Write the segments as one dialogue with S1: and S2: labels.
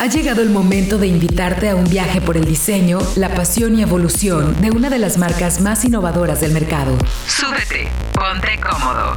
S1: Ha llegado el momento de invitarte a un viaje por el diseño, la pasión y evolución de una de las marcas más innovadoras del mercado. Súbete, ponte cómodo.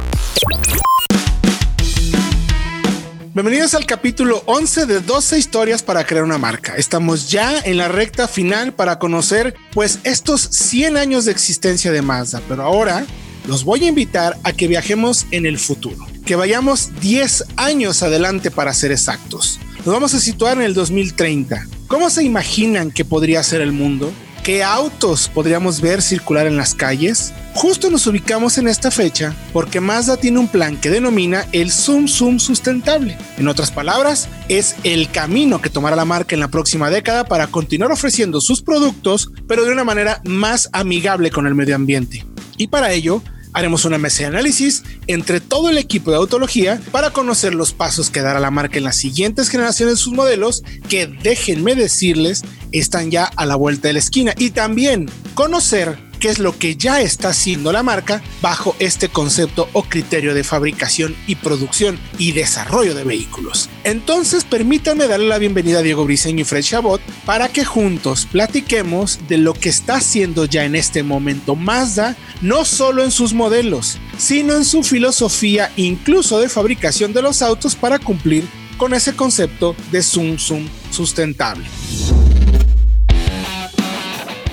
S2: Bienvenidos al capítulo 11 de 12 historias para crear una marca. Estamos ya en la recta final para conocer pues estos 100 años de existencia de Mazda, pero ahora los voy a invitar a que viajemos en el futuro, que vayamos 10 años adelante para ser exactos. Nos vamos a situar en el 2030. ¿Cómo se imaginan que podría ser el mundo? ¿Qué autos podríamos ver circular en las calles? Justo nos ubicamos en esta fecha porque Mazda tiene un plan que denomina el Zoom Zoom sustentable. En otras palabras, es el camino que tomará la marca en la próxima década para continuar ofreciendo sus productos, pero de una manera más amigable con el medio ambiente. Y para ello, Haremos una mesa de análisis entre todo el equipo de autología para conocer los pasos que dará la marca en las siguientes generaciones de sus modelos que déjenme decirles están ya a la vuelta de la esquina. Y también conocer qué es lo que ya está haciendo la marca bajo este concepto o criterio de fabricación y producción y desarrollo de vehículos. Entonces permítanme darle la bienvenida a Diego Briseño y Fred Chabot para que juntos platiquemos de lo que está haciendo ya en este momento Mazda, no solo en sus modelos, sino en su filosofía incluso de fabricación de los autos para cumplir con ese concepto de Zoom Zoom sustentable.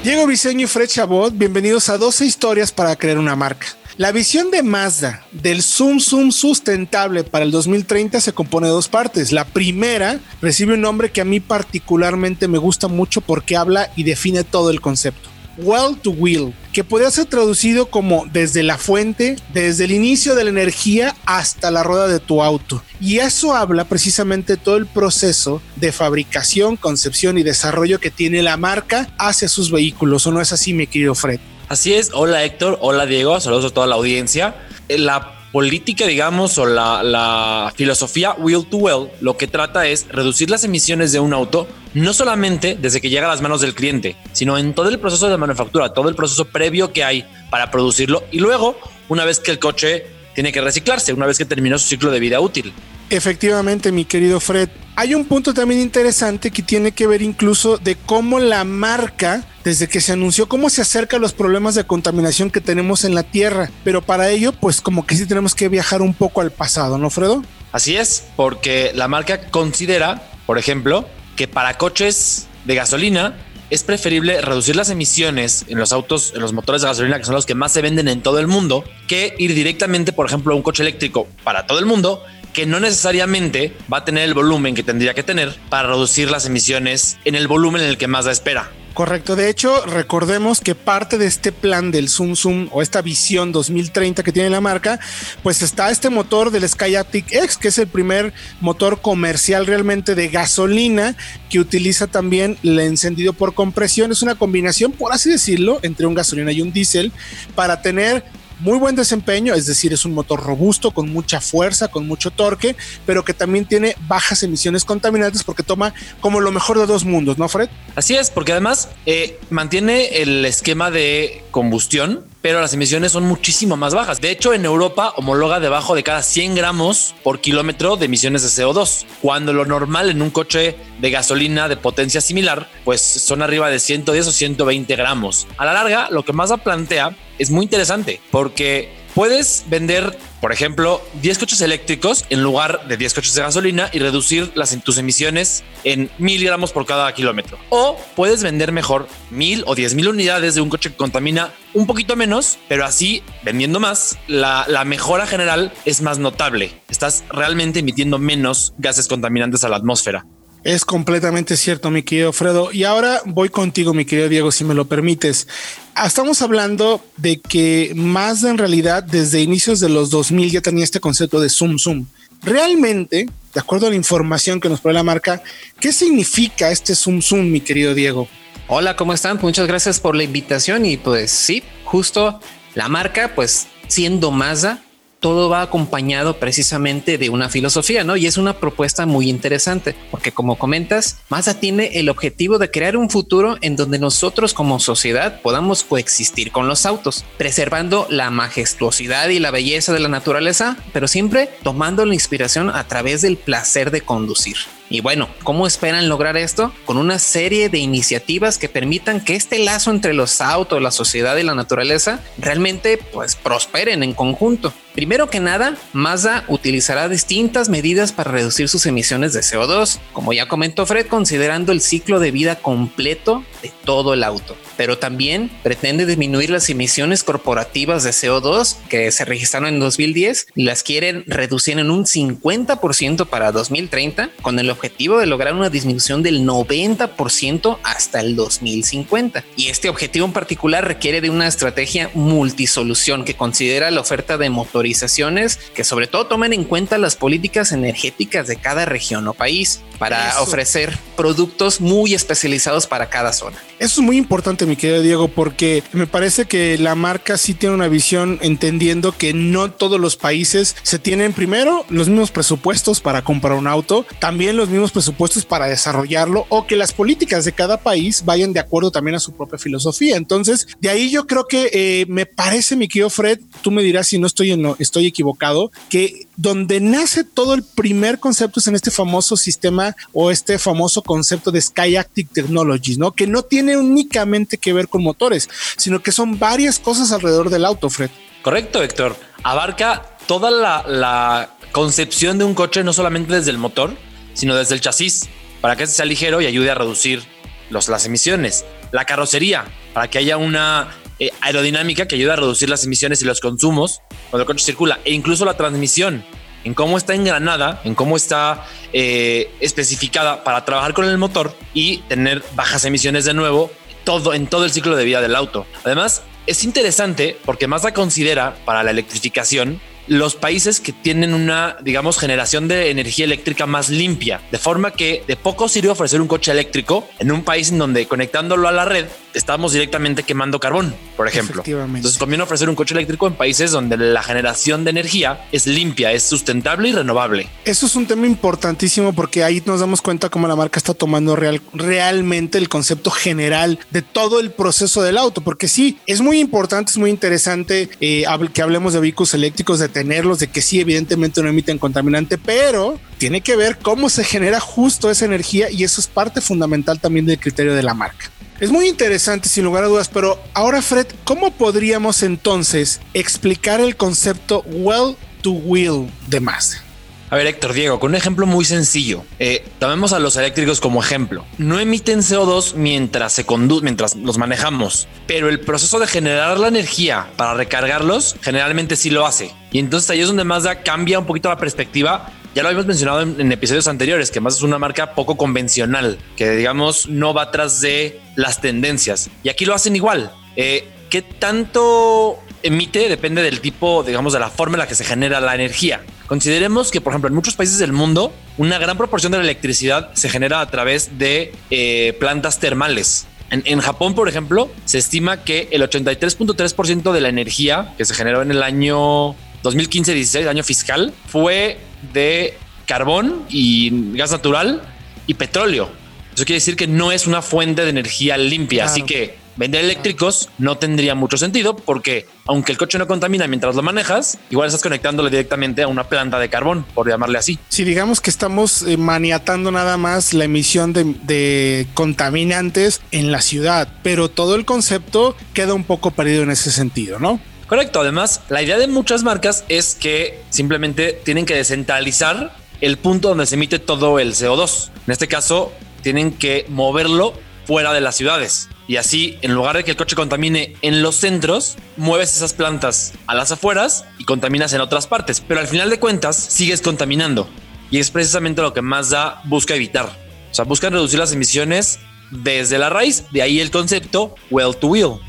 S2: Diego Briseño y Fred Chabot, bienvenidos a 12 historias para crear una marca. La visión de Mazda del Zoom Zoom sustentable para el 2030 se compone de dos partes. La primera recibe un nombre que a mí particularmente me gusta mucho porque habla y define todo el concepto. Well to Wheel, que puede ser traducido como desde la fuente, desde el inicio de la energía hasta la rueda de tu auto. Y eso habla precisamente todo el proceso de fabricación, concepción y desarrollo que tiene la marca hacia sus vehículos. ¿O no es así, mi querido Fred?
S3: Así es. Hola Héctor, hola Diego, saludos a toda la audiencia. Eh, la política, digamos, o la, la, filosofía Wheel to Well, lo que trata es reducir las emisiones de un auto, no solamente desde que llega a las manos del cliente, sino en todo el proceso de manufactura, todo el proceso previo que hay para producirlo y luego, una vez que el coche tiene que reciclarse, una vez que terminó su ciclo de vida útil.
S2: Efectivamente, mi querido Fred. Hay un punto también interesante que tiene que ver incluso de cómo la marca, desde que se anunció, cómo se acerca a los problemas de contaminación que tenemos en la Tierra. Pero para ello, pues como que sí tenemos que viajar un poco al pasado, ¿no, Fredo?
S3: Así es, porque la marca considera, por ejemplo, que para coches de gasolina es preferible reducir las emisiones en los autos, en los motores de gasolina, que son los que más se venden en todo el mundo, que ir directamente, por ejemplo, a un coche eléctrico para todo el mundo que no necesariamente va a tener el volumen que tendría que tener para reducir las emisiones en el volumen en el que más da espera.
S2: Correcto. De hecho, recordemos que parte de este plan del Zoom Zoom o esta visión 2030 que tiene la marca, pues está este motor del Skyactiv X, que es el primer motor comercial realmente de gasolina que utiliza también el encendido por compresión. Es una combinación, por así decirlo, entre un gasolina y un diésel para tener muy buen desempeño, es decir, es un motor robusto, con mucha fuerza, con mucho torque, pero que también tiene bajas emisiones contaminantes porque toma como lo mejor de dos mundos, ¿no, Fred?
S3: Así es, porque además eh, mantiene el esquema de combustión pero las emisiones son muchísimo más bajas. De hecho, en Europa homologa debajo de cada 100 gramos por kilómetro de emisiones de CO2, cuando lo normal en un coche de gasolina de potencia similar, pues son arriba de 110 o 120 gramos. A la larga, lo que Mazda plantea es muy interesante porque Puedes vender, por ejemplo, 10 coches eléctricos en lugar de 10 coches de gasolina y reducir las, tus emisiones en miligramos por cada kilómetro. O puedes vender mejor mil o 10 mil unidades de un coche que contamina un poquito menos, pero así vendiendo más, la, la mejora general es más notable. Estás realmente emitiendo menos gases contaminantes a la atmósfera.
S2: Es completamente cierto, mi querido Fredo. Y ahora voy contigo, mi querido Diego, si me lo permites. Estamos hablando de que más en realidad desde inicios de los 2000 ya tenía este concepto de Zoom Zoom. Realmente, de acuerdo a la información que nos pone la marca, ¿qué significa este Zoom Zoom, mi querido Diego?
S4: Hola, ¿cómo están? Muchas gracias por la invitación y pues sí, justo la marca, pues siendo Mazda, todo va acompañado precisamente de una filosofía, ¿no? Y es una propuesta muy interesante, porque como comentas, Mazda tiene el objetivo de crear un futuro en donde nosotros como sociedad podamos coexistir con los autos, preservando la majestuosidad y la belleza de la naturaleza, pero siempre tomando la inspiración a través del placer de conducir. Y bueno, ¿cómo esperan lograr esto? Con una serie de iniciativas que permitan que este lazo entre los autos, la sociedad y la naturaleza realmente pues prosperen en conjunto. Primero que nada, Mazda utilizará distintas medidas para reducir sus emisiones de CO2, como ya comentó Fred, considerando el ciclo de vida completo de todo el auto. Pero también pretende disminuir las emisiones corporativas de CO2 que se registraron en 2010 y las quieren reducir en un 50% para 2030 con el objetivo de lograr una disminución del 90% hasta el 2050. Y este objetivo en particular requiere de una estrategia multisolución que considera la oferta de motorizaciones que sobre todo tomen en cuenta las políticas energéticas de cada región o país para ofrecer productos muy especializados para cada zona.
S2: Eso es muy importante, mi querido Diego, porque me parece que la marca sí tiene una visión entendiendo que no todos los países se tienen primero los mismos presupuestos para comprar un auto, también los mismos presupuestos para desarrollarlo o que las políticas de cada país vayan de acuerdo también a su propia filosofía. Entonces, de ahí yo creo que eh, me parece, mi querido Fred, tú me dirás si no estoy, en lo, estoy equivocado, que donde nace todo el primer concepto es en este famoso sistema o este famoso concepto de Sky Active Technologies, ¿no? Que no tiene únicamente que ver con motores, sino que son varias cosas alrededor del auto, Fred.
S3: Correcto, Héctor. Abarca toda la, la concepción de un coche, no solamente desde el motor, sino desde el chasis, para que sea ligero y ayude a reducir los, las emisiones. La carrocería, para que haya una eh, aerodinámica que ayude a reducir las emisiones y los consumos cuando el coche circula. E incluso la transmisión, en cómo está engranada, en cómo está eh, especificada para trabajar con el motor y tener bajas emisiones de nuevo todo, en todo el ciclo de vida del auto. Además, es interesante porque Mazda considera para la electrificación los países que tienen una, digamos, generación de energía eléctrica más limpia, de forma que de poco sirve ofrecer un coche eléctrico en un país en donde conectándolo a la red estamos directamente quemando carbón, por ejemplo. Entonces conviene ofrecer un coche eléctrico en países donde la generación de energía es limpia, es sustentable y renovable.
S2: Eso es un tema importantísimo porque ahí nos damos cuenta cómo la marca está tomando real, realmente el concepto general de todo el proceso del auto, porque sí, es muy importante, es muy interesante eh, que hablemos de vehículos eléctricos, de tenerlos, de que sí, evidentemente no emiten contaminante, pero tiene que ver cómo se genera justo esa energía y eso es parte fundamental también del criterio de la marca. Es muy interesante, sin lugar a dudas, pero ahora, Fred, ¿cómo podríamos entonces explicar el concepto well to wheel de Mazda?
S3: A ver, Héctor Diego, con un ejemplo muy sencillo. Eh, tomemos a los eléctricos como ejemplo. No emiten CO2 mientras se conducen, mientras los manejamos, pero el proceso de generar la energía para recargarlos generalmente sí lo hace. Y entonces ahí es donde Mazda cambia un poquito la perspectiva ya lo habíamos mencionado en, episodios anteriores, que más es una marca poco convencional, que digamos no va atrás de las tendencias. Y aquí lo hacen igual. Eh, ¿Qué tanto emite? Depende del tipo, digamos, de la forma en la que se genera la energía. Consideremos que, por ejemplo, en muchos países del mundo, una gran proporción de la electricidad se genera a través de eh, plantas termales. En, en, Japón, por ejemplo, se estima que el 83.3% de la energía que se generó en el año 2015-16, año fiscal, fue de carbón y gas natural y petróleo. Eso quiere decir que no es una fuente de energía limpia. Así que vender eléctricos no tendría mucho sentido porque aunque el coche no contamina mientras lo manejas, igual estás conectándolo directamente a una planta de carbón, por llamarle así.
S2: Si digamos que estamos eh, maniatando nada más la emisión de, de, contaminantes en la ciudad, pero todo el concepto queda un poco perdido en ese sentido, ¿no?
S3: Correcto. Además, la idea de muchas marcas es que simplemente tienen que descentralizar el punto donde se emite todo el CO2. En este caso, tienen que moverlo fuera de las ciudades. Y así, en lugar de que el coche contamine en los centros, mueves esas plantas a las afueras y contaminas en otras partes. Pero al final de cuentas, sigues contaminando. Y es precisamente lo que Mazda busca evitar. O sea, buscan reducir las emisiones desde la raíz. De ahí el concepto well to wheel.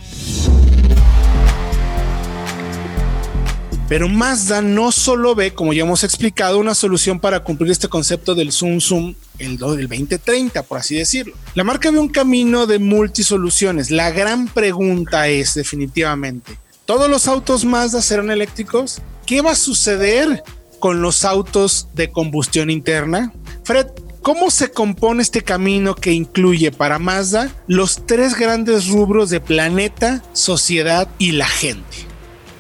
S2: Pero Mazda no solo ve, como ya hemos explicado, una solución para cumplir este concepto del Zoom Zoom el 2030, por así decirlo. La marca ve un camino de multisoluciones. La gran pregunta es definitivamente, ¿Todos los autos Mazda serán eléctricos? ¿Qué va a suceder con los autos de combustión interna? Fred, ¿cómo se compone este camino que incluye para Mazda los tres grandes rubros de planeta, sociedad y la gente?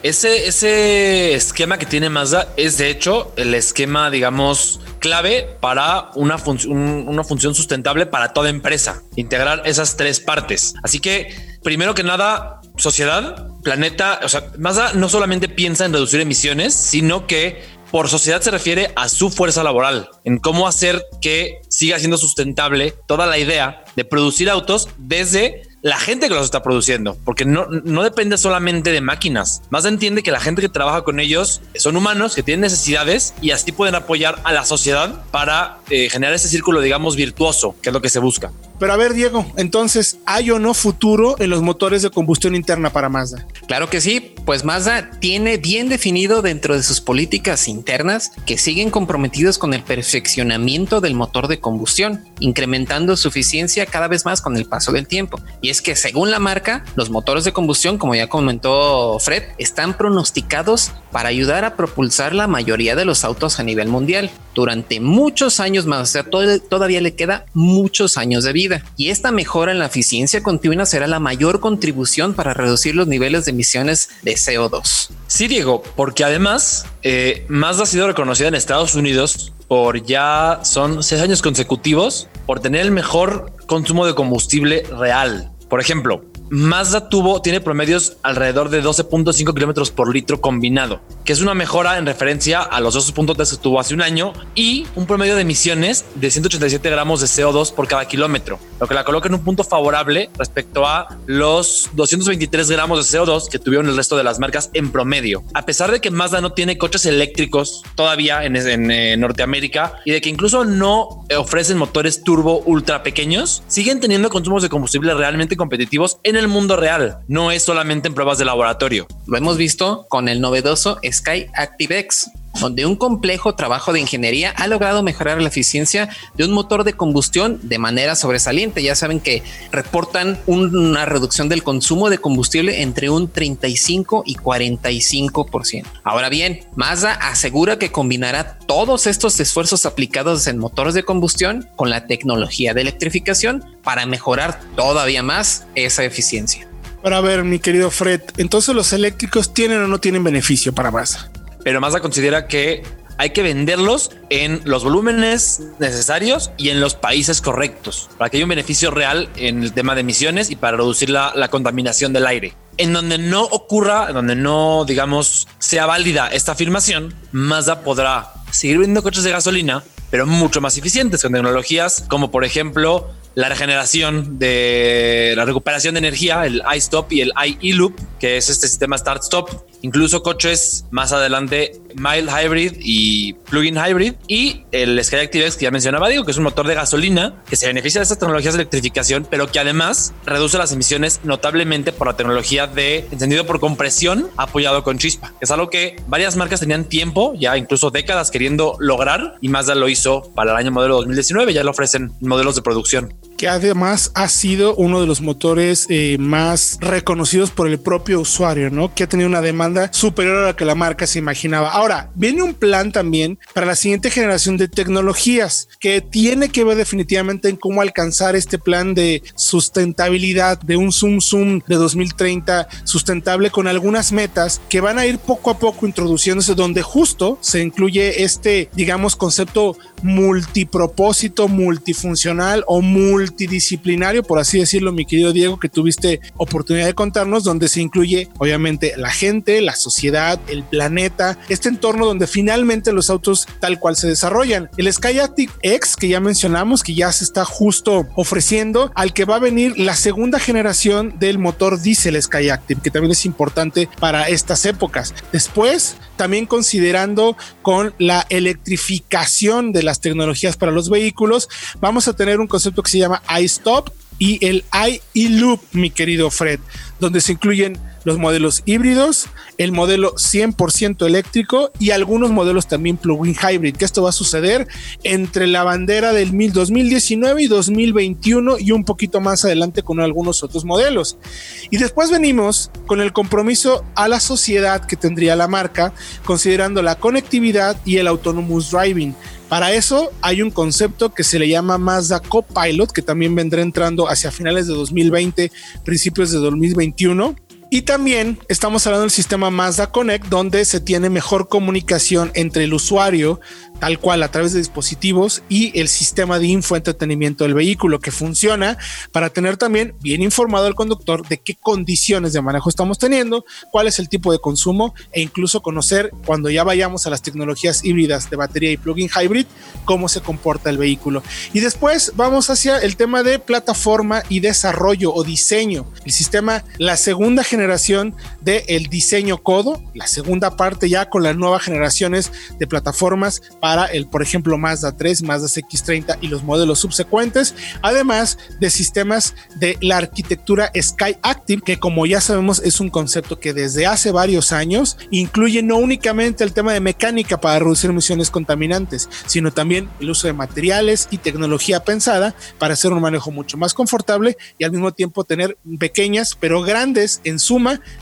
S3: Ese, ese esquema que tiene Mazda es de hecho el esquema, digamos, clave para una, una función sustentable para toda empresa. Integrar esas tres partes. Así que, primero que nada, sociedad, planeta, o sea, Mazda no solamente piensa en reducir emisiones, sino que por sociedad se refiere a su fuerza laboral, en cómo hacer que siga siendo sustentable toda la idea de producir autos desde la gente que los está produciendo, porque no, no depende solamente de máquinas. Más entiende que la gente que trabaja con ellos son humanos que tienen necesidades y así pueden apoyar a la sociedad para eh, generar ese círculo, digamos, virtuoso, que es lo que se busca.
S2: Pero a ver, Diego, entonces, ¿hay o no futuro en los motores de combustión interna para Mazda?
S4: Claro que sí, pues Mazda tiene bien definido dentro de sus políticas internas que siguen comprometidos con el perfeccionamiento del motor de combustión, incrementando su eficiencia cada vez más con el paso del tiempo. Y es que según la marca, los motores de combustión, como ya comentó Fred, están pronosticados para ayudar a propulsar la mayoría de los autos a nivel mundial durante muchos años más. O sea, todavía le queda muchos años de vida. Y esta mejora en la eficiencia continua será la mayor contribución para reducir los niveles de emisiones de CO2.
S3: Sí, Diego, porque además eh, Mazda ha sido reconocida en Estados Unidos por ya son seis años consecutivos por tener el mejor consumo de combustible real. Por ejemplo, Mazda tuvo, tiene promedios alrededor de 12.5 kilómetros por litro combinado, que es una mejora en referencia a los 12.3 que tuvo hace un año y un promedio de emisiones de 187 gramos de CO2 por cada kilómetro, lo que la coloca en un punto favorable respecto a los 223 gramos de CO2 que tuvieron el resto de las marcas en promedio. A pesar de que Mazda no tiene coches eléctricos todavía en, eh, Norteamérica y de que incluso no ofrecen motores turbo ultra pequeños, siguen teniendo consumos de combustible realmente competitivos en el el mundo real, no es solamente en pruebas de laboratorio.
S4: Lo hemos visto con el novedoso Sky ActiveX, donde un complejo trabajo de ingeniería ha logrado mejorar la eficiencia de un motor de combustión de manera sobresaliente. Ya saben que reportan una reducción del consumo de combustible entre un 35 y 45%. Ahora bien, Mazda asegura que combinará todos estos esfuerzos aplicados en motores de combustión con la tecnología de electrificación para mejorar todavía más esa eficiencia.
S2: Para ver, mi querido Fred, entonces los eléctricos tienen o no tienen beneficio para Mazda
S3: pero Mazda considera que hay que venderlos en los volúmenes necesarios y en los países correctos para que haya un beneficio real en el tema de emisiones y para reducir la, la contaminación del aire. En donde no ocurra, donde no, digamos, sea válida esta afirmación, Mazda podrá seguir vendiendo coches de gasolina, pero mucho más eficientes con tecnologías como, por ejemplo, la regeneración de la recuperación de energía, el iStop y el iLoop, que es este sistema Start-Stop. Incluso coches más adelante, mild hybrid y plug-in hybrid. Y el Skyactiv-X que ya mencionaba, digo, que es un motor de gasolina que se beneficia de estas tecnologías de electrificación, pero que además reduce las emisiones notablemente por la tecnología de encendido por compresión apoyado con chispa. Es algo que varias marcas tenían tiempo, ya incluso décadas queriendo lograr y Mazda lo hizo para el año modelo 2019. Ya lo ofrecen modelos de producción
S2: que además ha sido uno de los motores eh, más reconocidos por el propio usuario, ¿no? Que ha tenido una demanda superior a la que la marca se imaginaba. Ahora, viene un plan también para la siguiente generación de tecnologías que tiene que ver definitivamente en cómo alcanzar este plan de sustentabilidad de un Zoom Zoom de 2030 sustentable con algunas metas que van a ir poco a poco introduciéndose donde justo se incluye este, digamos, concepto multipropósito, multifuncional o multidisciplinario, por así decirlo, mi querido Diego, que tuviste oportunidad de contarnos, donde se incluye obviamente la gente, la sociedad, el planeta, este entorno donde finalmente los autos tal cual se desarrollan. El Skyactiv X, que ya mencionamos, que ya se está justo ofreciendo, al que va a venir la segunda generación del motor diésel Skyactiv, que también es importante para estas épocas. Después, también considerando con la electrificación de las tecnologías para los vehículos, vamos a tener un concepto que se llama iStop y el iLoop, mi querido Fred, donde se incluyen los modelos híbridos, el modelo 100% eléctrico y algunos modelos también plug-in hybrid, que esto va a suceder entre la bandera del 2019 y 2021 y un poquito más adelante con algunos otros modelos. Y después venimos con el compromiso a la sociedad que tendría la marca, considerando la conectividad y el autonomous driving. Para eso hay un concepto que se le llama Mazda Copilot, que también vendrá entrando hacia finales de 2020, principios de 2021 2021 y también estamos hablando del sistema Mazda Connect, donde se tiene mejor comunicación entre el usuario, tal cual a través de dispositivos, y el sistema de infoentretenimiento del vehículo, que funciona para tener también bien informado al conductor de qué condiciones de manejo estamos teniendo, cuál es el tipo de consumo, e incluso conocer cuando ya vayamos a las tecnologías híbridas de batería y plug-in hybrid, cómo se comporta el vehículo. Y después vamos hacia el tema de plataforma y desarrollo o diseño. El sistema, la segunda generación generación del el diseño codo, la segunda parte ya con las nuevas generaciones de plataformas para el, por ejemplo, Mazda 3, Mazda X30 y los modelos subsecuentes, además de sistemas de la arquitectura Sky Active, que como ya sabemos es un concepto que desde hace varios años incluye no únicamente el tema de mecánica para reducir emisiones contaminantes, sino también el uso de materiales y tecnología pensada para hacer un manejo mucho más confortable y al mismo tiempo tener pequeñas pero grandes en su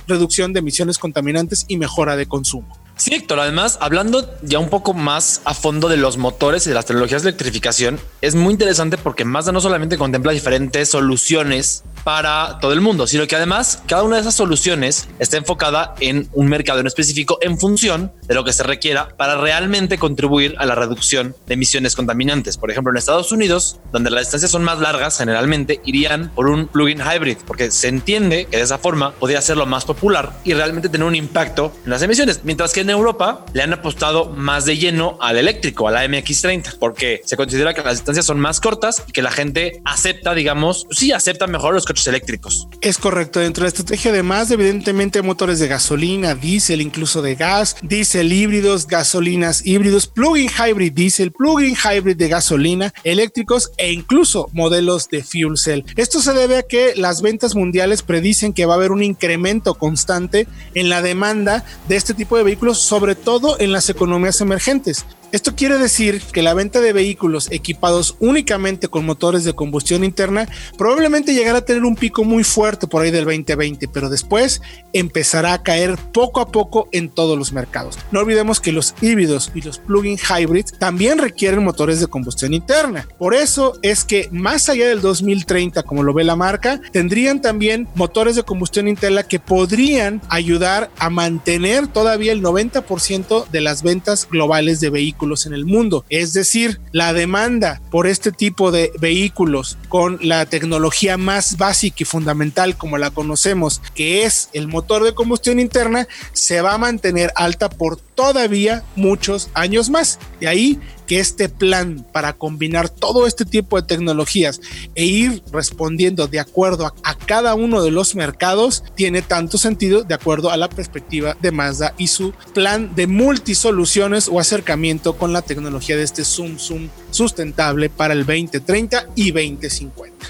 S2: reducción de emisiones contaminantes y mejora de consumo.
S3: Sí, Héctor, además, hablando ya un poco más a fondo de los motores y de las tecnologías de electrificación, es muy interesante porque Mazda no solamente contempla diferentes soluciones para todo el mundo, sino que además cada una de esas soluciones está enfocada en un mercado en específico en función de lo que se requiera para realmente contribuir a la reducción de emisiones contaminantes. Por ejemplo, en Estados Unidos, donde las distancias son más largas, generalmente irían por un plug-in hybrid, porque se entiende que de esa forma podría ser lo más popular y realmente tener un impacto en las emisiones, mientras que en Europa le han apostado más de lleno al eléctrico, a la MX30, porque se considera que las distancias son más cortas y que la gente acepta, digamos, sí acepta mejor los eléctricos.
S2: Es correcto. Dentro de la estrategia, además, evidentemente, motores de gasolina, diésel, incluso de gas, diésel híbridos, gasolinas híbridos, plug-in hybrid diésel, plug-in hybrid de gasolina, eléctricos e incluso modelos de fuel cell. Esto se debe a que las ventas mundiales predicen que va a haber un incremento constante en la demanda de este tipo de vehículos, sobre todo en las economías emergentes. Esto quiere decir que la venta de vehículos equipados únicamente con motores de combustión interna probablemente llegará a tener un pico muy fuerte por ahí del 2020, pero después empezará a caer poco a poco en todos los mercados. No olvidemos que los híbridos y los plug-in hybrids también requieren motores de combustión interna. Por eso es que más allá del 2030, como lo ve la marca, tendrían también motores de combustión interna que podrían ayudar a mantener todavía el 90% de las ventas globales de vehículos en el mundo. Es decir, la demanda por este tipo de vehículos con la tecnología más básica y fundamental como la conocemos, que es el motor de combustión interna, se va a mantener alta por todavía muchos años más. De ahí que este plan para combinar todo este tipo de tecnologías e ir respondiendo de acuerdo a, cada uno de los mercados tiene tanto sentido de acuerdo a la perspectiva de Mazda y su plan de multisoluciones o acercamiento con la tecnología de este Zoom Zoom sustentable para el 2030 y 2050.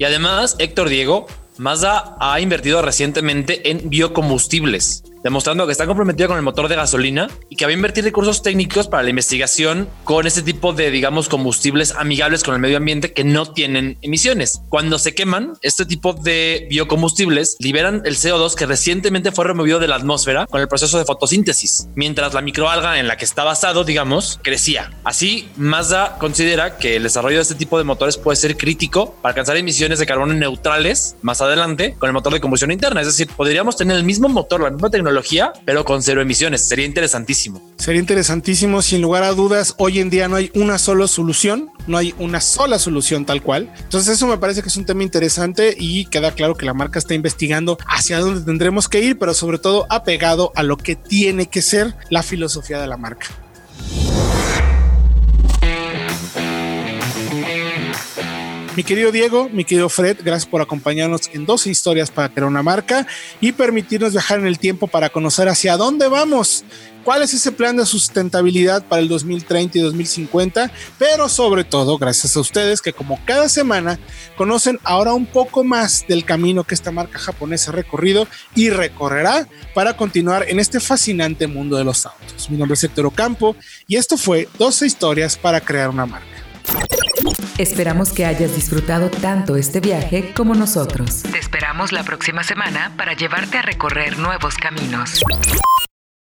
S3: Y además, Héctor Diego, Mazda ha invertido recientemente en biocombustibles demostrando que está comprometido con el motor de gasolina y que va a invertir recursos técnicos para la investigación con este tipo de, digamos, combustibles amigables con el medio ambiente que no tienen emisiones. Cuando se queman, este tipo de biocombustibles liberan el CO2 que recientemente fue removido de la atmósfera con el proceso de fotosíntesis, mientras la microalga en la que está basado, digamos, crecía. Así, Mazda considera que el desarrollo de este tipo de motores puede ser crítico para alcanzar emisiones de carbono neutrales más adelante con el motor de combustión interna. Es decir, podríamos tener el mismo motor, la misma tecnología, tecnología, pero con cero emisiones. Sería interesantísimo.
S2: Sería interesantísimo. Sin lugar a dudas, hoy en día no hay una sola solución, no hay una sola solución tal cual. Entonces eso me parece que es un tema interesante y queda claro que la marca está investigando hacia dónde tendremos que ir, pero sobre todo apegado a lo que tiene que ser la filosofía de la marca. Mi querido Diego, mi querido Fred, gracias por acompañarnos en 12 historias para crear una marca y permitirnos viajar en el tiempo para conocer hacia dónde vamos cuál es ese plan de sustentabilidad para el 2030 y 2050, pero sobre todo gracias a ustedes que como cada semana conocen ahora un poco más del camino que esta marca japonesa ha recorrido y recorrerá para continuar en este fascinante mundo de los autos. Mi nombre es Héctor Ocampo y esto fue 12 historias para crear una marca.
S1: Esperamos que hayas disfrutado tanto este viaje como nosotros. Te esperamos la próxima semana para llevarte a recorrer nuevos caminos.